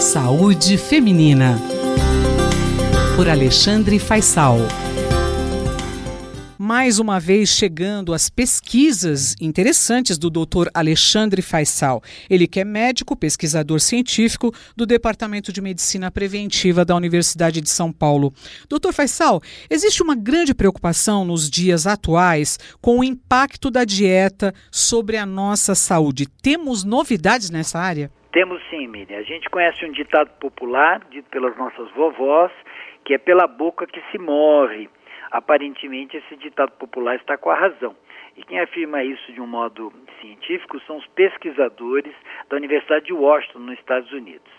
Saúde Feminina. Por Alexandre Faisal. Mais uma vez chegando as pesquisas interessantes do Dr. Alexandre Faisal. Ele que é médico, pesquisador científico do Departamento de Medicina Preventiva da Universidade de São Paulo. Dr. Faisal, existe uma grande preocupação nos dias atuais com o impacto da dieta sobre a nossa saúde. Temos novidades nessa área? Temos sim, Miriam. A gente conhece um ditado popular, dito pelas nossas vovós, que é pela boca que se morre. Aparentemente, esse ditado popular está com a razão. E quem afirma isso de um modo científico são os pesquisadores da Universidade de Washington, nos Estados Unidos.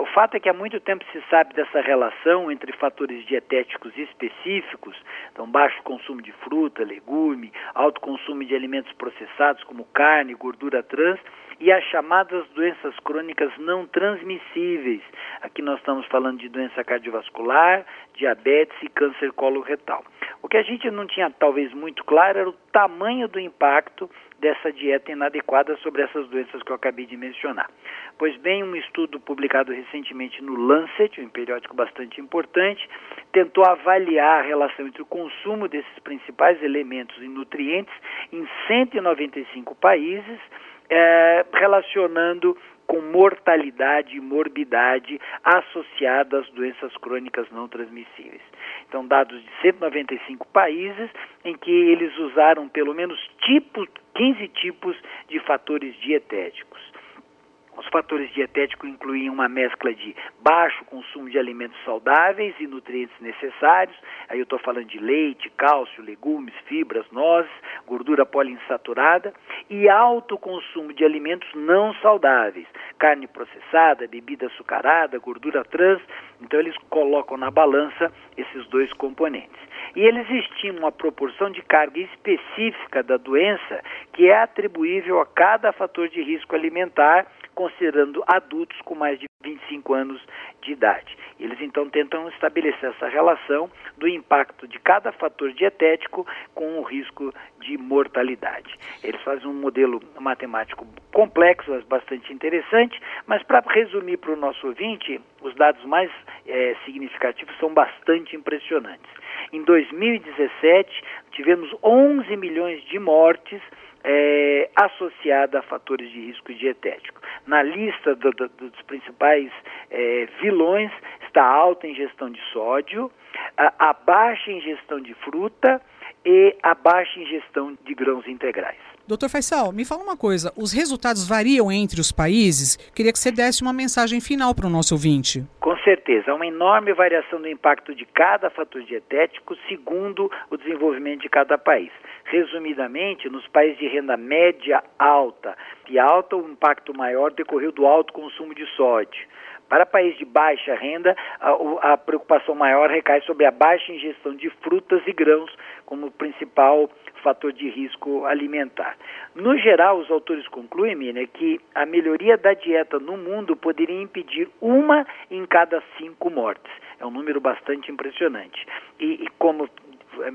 O fato é que há muito tempo se sabe dessa relação entre fatores dietéticos específicos, então baixo consumo de fruta, legume, alto consumo de alimentos processados como carne, gordura trans, e as chamadas doenças crônicas não transmissíveis. Aqui nós estamos falando de doença cardiovascular, diabetes e câncer coloretal. O que a gente não tinha talvez muito claro era o tamanho do impacto dessa dieta inadequada sobre essas doenças que eu acabei de mencionar. Pois bem, um estudo publicado recentemente no Lancet, um periódico bastante importante, tentou avaliar a relação entre o consumo desses principais elementos e nutrientes em 195 países é, relacionando com mortalidade e morbidade associada às doenças crônicas não transmissíveis. Então, dados de 195 países em que eles usaram pelo menos tipo, 15 tipos de fatores dietéticos. Os fatores dietéticos incluíam uma mescla de baixo consumo de alimentos saudáveis e nutrientes necessários. Aí eu estou falando de leite, cálcio, legumes, fibras, nozes, gordura poliinsaturada e alto consumo de alimentos não saudáveis, carne processada, bebida açucarada, gordura trans. Então eles colocam na balança esses dois componentes. E eles estimam a proporção de carga específica da doença que é atribuível a cada fator de risco alimentar considerando adultos com mais de 25 anos de idade. Eles então tentam estabelecer essa relação do impacto de cada fator dietético com o risco de mortalidade. Eles fazem um modelo matemático complexo, bastante interessante, mas para resumir para o nosso ouvinte, os dados mais é, significativos são bastante impressionantes. Em 2017, tivemos 11 milhões de mortes é, associada a fatores de risco dietético. Na lista do, do, dos principais é, vilões está a alta ingestão de sódio, a, a baixa ingestão de fruta e a baixa ingestão de grãos integrais. Doutor Faisal, me fala uma coisa: os resultados variam entre os países? Queria que você desse uma mensagem final para o nosso ouvinte. Com certeza, há uma enorme variação do impacto de cada fator dietético segundo o desenvolvimento de cada país. Resumidamente, nos países de renda média alta e alta, o impacto maior decorreu do alto consumo de sódio. Para países de baixa renda, a, a, preocupação maior recai sobre a baixa ingestão de frutas e grãos como principal fator de risco alimentar. No geral, os autores concluem, Mina, que a melhoria da dieta no mundo poderia impedir uma em cada cinco mortes. É um número bastante impressionante. E, e como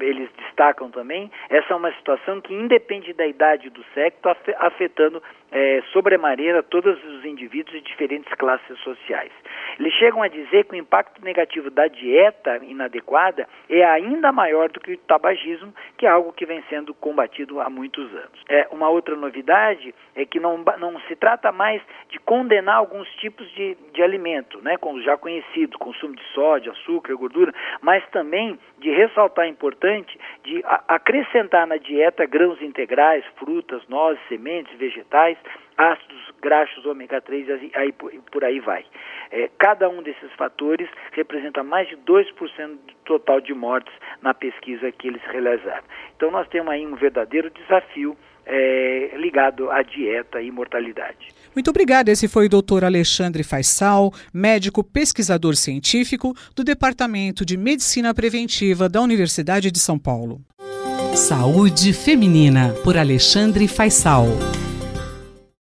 eles destacam também, essa é uma situação que independe da idade do sexo, afetando é, sobremaneira todos os indivíduos de diferentes classes sociais. Eles chegam a dizer que o impacto negativo da dieta inadequada é ainda maior do que o tabagismo, que é algo que vem sendo combatido há muitos anos. É, uma outra novidade é que não, não se trata mais de condenar alguns tipos de, de alimento, né, como já conhecido, consumo de sódio, açúcar, gordura, mas também de ressaltar a importante de acrescentar na dieta grãos integrais, frutas, nozes, sementes, vegetais, ácidos graxos ômega 3 e aí, por aí vai. É, cada um desses fatores representa mais de 2% do total de mortes na pesquisa que eles realizaram. Então nós temos aí um verdadeiro desafio é, ligado à dieta e mortalidade. Muito obrigada. Esse foi o doutor Alexandre Faisal, médico pesquisador científico do Departamento de Medicina Preventiva da Universidade de São Paulo. Saúde Feminina, por Alexandre Faisal.